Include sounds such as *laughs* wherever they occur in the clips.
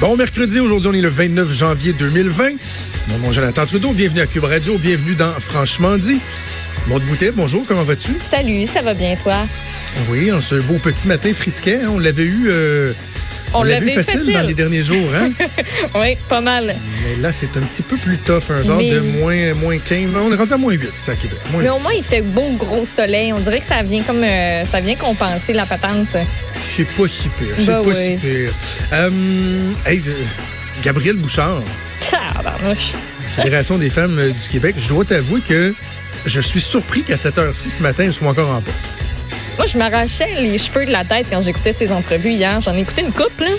Bon mercredi, aujourd'hui on est le 29 janvier 2020. Mon nom est Jonathan Trudeau, bienvenue à Cube Radio, bienvenue dans Franchement dit. Maud Boutet, bonjour, comment vas-tu? Salut, ça va bien toi? Oui, en ce beau petit matin frisquet, hein, on l'avait eu... Euh, on, on l'a vu l'avait facile, facile. dans les derniers jours, hein? *laughs* Oui, pas mal. Mais là, c'est un petit peu plus tough, un genre Mais- de moins, moins 15. On est rendu à moins 8, c'est à Québec. Moins Mais au moins, il fait beau gros soleil. On dirait que ça vient comme euh, ça vient compenser la patente. C'est pas si pire. C'est Bah pas oui. si pire. Euh, hey, Gabriel Bouchard, Tabarnouche. Fédération des femmes euh, du Québec, je dois t'avouer que je suis surpris qu'à cette heure-ci ce matin, elle soit encore en poste. Moi, je m'arrachais les cheveux de la tête quand j'écoutais ses entrevues hier. J'en ai écouté une couple, là.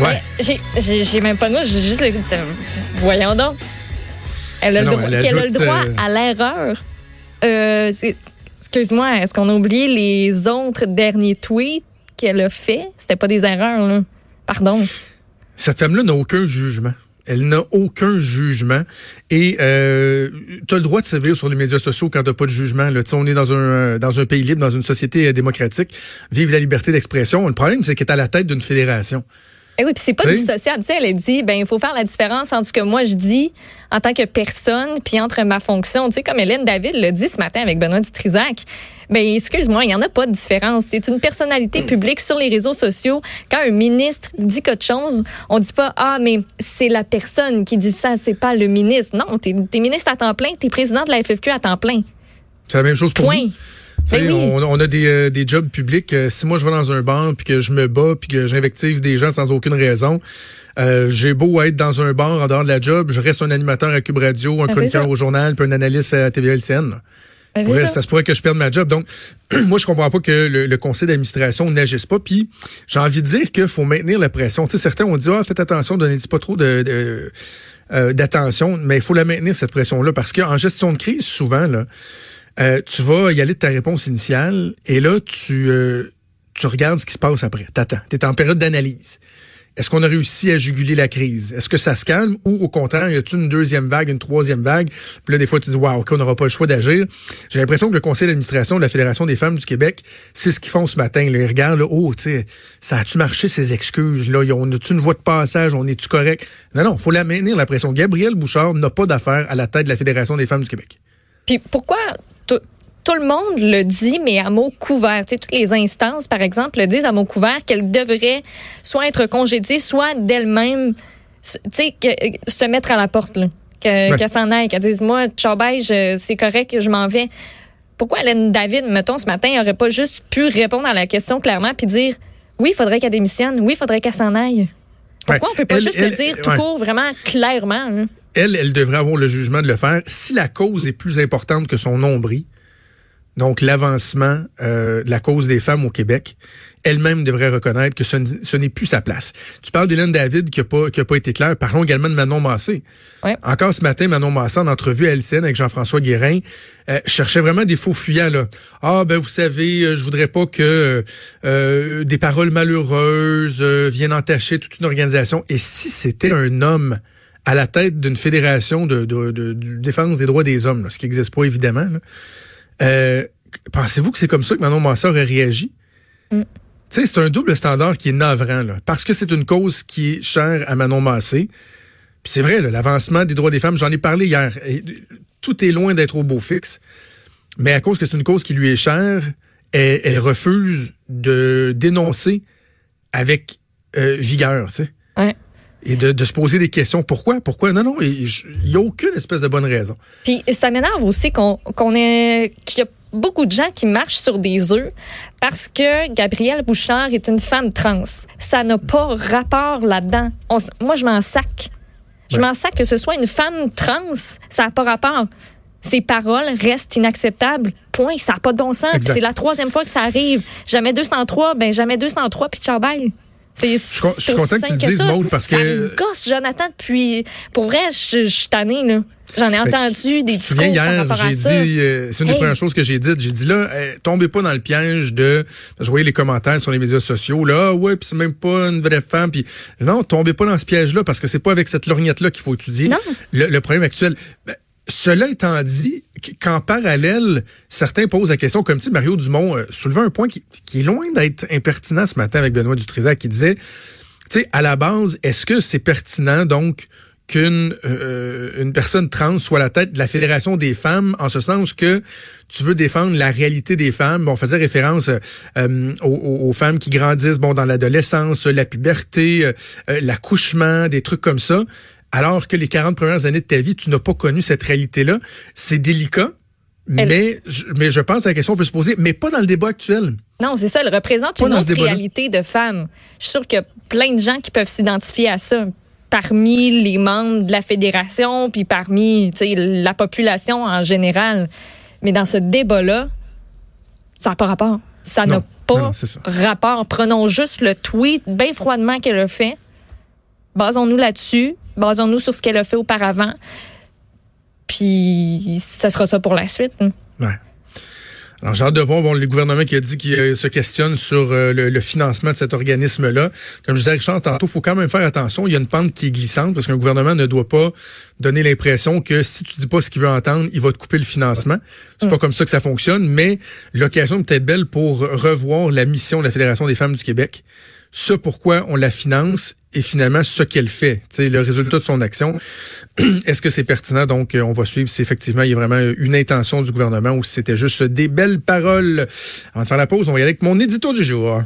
Ouais. J'ai- même pas de mots, j'ai juste le Voyons donc. Elle a, le, droit, elle qu'elle a le droit euh, à l'erreur. Euh, Excuse-moi, est-ce qu'on a oublié les autres derniers tweets qu'elle a fait? C'était pas des erreurs, là. Pardon. Cette femme-là n'a aucun jugement. Elle n'a aucun jugement. Et euh, tu as le droit de sévir sur les médias sociaux quand tu pas de jugement. Là. On est dans un, dans un pays libre, dans une société euh, démocratique. Vive la liberté d'expression. Le problème, c'est qu'elle est à la tête d'une fédération. Eh oui, puis c'est pas Oui. dissociable. Tu sais, elle a dit, ben, il faut faire la différence entre ce que moi je dis en tant que personne, puis entre ma fonction. Tu sais, comme Hélène David l'a dit ce matin avec Benoît Dutrisac. Ben, excuse-moi, il y en a pas de différence. C'est une personnalité publique sur les réseaux sociaux. Quand un ministre dit quelque chose, on dit pas, ah, mais c'est la personne qui dit ça, c'est pas le ministre. Non, t'es es ministre à temps plein, t'es président de la FFQ à temps plein. C'est la même chose pour Point. Ben oui. on, on a des, euh, des jobs publics. Euh, si moi je vais dans un bar puis que je me bats puis que j'invective des gens sans aucune raison, euh, j'ai beau être dans un bar en dehors de la job, je reste un animateur à Cube Radio, un Ben, chroniqueur au journal puis un analyste à TVLCN. Ben, ça. ça. se pourrait que je perde ma job. Donc, *clears throat* moi, je comprends pas que le, le conseil d'administration n'agisse pas. Puis, j'ai envie de dire qu'il faut maintenir la pression. Tu sais, certains ont dit, ah, faites attention, donnez pas trop de, de, euh, d'attention, mais il faut la maintenir, cette pression-là, parce qu'en gestion de crise, souvent, là, euh, tu vas y aller de ta réponse initiale, et là, tu, euh, tu regardes ce qui se passe après. T'attends. Tu es en période d'analyse. Est-ce qu'on a réussi à juguler la crise? Est-ce que ça se calme ou au contraire, y a-t-il une deuxième vague, une troisième vague? Puis là, des fois, tu dis, waouh, OK, on n'aura pas le choix d'agir. J'ai l'impression que le conseil d'administration de la Fédération des femmes du Québec, c'est ce qu'ils font ce matin. Là. Ils regardent, là, oh, tu sais, ça a-tu marché ces excuses? Là, on a-tu une voie de passage? On est-tu correct? Non, non, faut la maintenir, la pression. Gabriel Bouchard n'a pas d'affaire à la tête de la Fédération des femmes du Québec. Puis pourquoi tout, le monde le dit, mais à mots couverts? Tu sais, toutes les instances, par exemple, le disent à mots couverts qu'elle devrait soit être congédiée, soit d'elle-même, tu sais, que- se mettre à la porte, là. Que- Ouais. S'en aille, qu'elle dise, moi, je- c'est correct, je m'en vais. Pourquoi Hélène David, mettons, ce matin, n'aurait pas juste pu répondre à la question clairement puis dire, oui, il faudrait qu'elle démissionne, oui, il faudrait qu'elle s'en aille? Pourquoi Ouais. on peut pas Elle- juste elle- le dire tout ouais. court, vraiment clairement? là? elle, elle devrait avoir le jugement de le faire si la cause est plus importante que son nombril. Donc, l'avancement euh, de la cause des femmes au Québec, elle-même devrait reconnaître que ce, n'est plus sa place. Tu parles d'Hélène David qui n'a pas, qui a pas été claire. Parlons également de Manon Massé. Ouais. Encore ce matin, Manon Massé, en entrevue à LCN avec Jean-François Guérin, euh, cherchait vraiment des faux fuyants. Là. Ah, ben vous savez, euh, je voudrais pas que euh, des paroles malheureuses euh, viennent entacher toute une organisation. Et si c'était un homme à la tête d'une fédération de, de, de- de défense des droits des hommes, là, ce qui n'existe pas évidemment, là, euh, pensez-vous que c'est comme ça que Manon Massé aurait réagi? Mm. Tu sais, c'est un double standard qui est navrant, là, parce que c'est une cause qui est chère à Manon Massé. Puis c'est vrai, l'avancement des droits des femmes, j'en ai parlé hier. Et tout est loin d'être au beau fixe. Mais à cause que c'est une cause qui lui est chère, elle, elle refuse de dénoncer avec euh, vigueur, tu sais. Ouais. Et de, de se poser des questions. Pourquoi? Pourquoi? Non, non, il n'y a aucune espèce de bonne raison. Puis ça m'énerve aussi qu'on qu'on ait qu'il y a beaucoup de gens qui marchent sur des œufs parce que Gabrielle Bouchard est une femme trans. Ça n'a pas rapport là-dedans. On Moi, je m'en sac. Je Ouais. m'en sac que ce soit une femme trans. Ça n'a pas rapport. Ses paroles restent inacceptables. Point. Ça n'a pas de bon sens. C'est la troisième fois que ça arrive. Jamais 203, ben jamais 203, puis ciao bye. C'est je suis c'est content que tu le dises, ça. Maude, parce ça que- me gosse, Jonathan, depuis... Pour vrai, je je suis tannée, là. J'en ai Ben, entendu des Tu discours par hier, j'ai dit, euh, c'est une des premières choses que j'ai dites. J'ai dit là, euh, tombez pas dans le piège de. Je voyais les commentaires sur les médias sociaux. Là, Ah ouais, puis c'est même pas une vraie femme. Puis non, tombez pas dans ce piège-là parce que c'est pas avec cette lorgnette-là qu'il faut étudier Non. le, le problème actuel. Ben, cela étant dit, qu'en parallèle, certains posent la question, comme sais, Mario Dumont euh, soulevait un point qui, qui est loin d'être impertinent ce matin avec Benoît Dutrisac, qui disait tu sais, à la base, est-ce que c'est pertinent, donc, qu'une euh, une personne trans soit la tête de la Fédération des femmes, en ce sens que tu veux défendre la réalité des femmes? Bon, on faisait référence euh, aux, femmes qui grandissent bon dans l'adolescence, la puberté, euh, l'accouchement, des trucs comme ça. Alors que les 40 premières années de ta vie, tu n'as pas connu cette réalité-là. C'est délicat. Mais, je, mais je pense que la question peut se poser, mais pas dans le débat actuel. Non, c'est ça. Elle représente une autre réalité de femmes. Je suis sûre qu'il y a plein de gens qui peuvent s'identifier à ça parmi les membres de la fédération, puis parmi la population en général. Mais dans ce débat-là, ça n'a pas rapport. Ça n'a pas rapport. Prenons juste le tweet bien froidement qu'elle a fait. Basons-nous là-dessus. Basons-nous sur ce qu'elle a fait auparavant. Puis, ça sera ça pour la suite. Ouais. Alors, j'ai hâte de voir bon, le gouvernement qui a dit qu'il euh, se questionne sur euh, le, financement de cet organisme-là. Comme je disais, Richard, tantôt, il faut quand même faire attention. Il y a une pente qui est glissante parce qu'un gouvernement ne doit pas donner l'impression que si tu dis pas ce qu'il veut entendre, il va te couper le financement. C'est pas mm. comme ça que ça fonctionne, mais l'occasion peut être belle pour revoir la mission de la Fédération des femmes du Québec ce pourquoi on la finance et finalement ce qu'elle fait, le résultat de son action. *clears throat* Est-ce que c'est pertinent? Donc, on va suivre si effectivement il y a vraiment une intention du gouvernement ou si c'était juste des belles paroles. Avant de faire la pause, on va y aller avec mon édito du jour.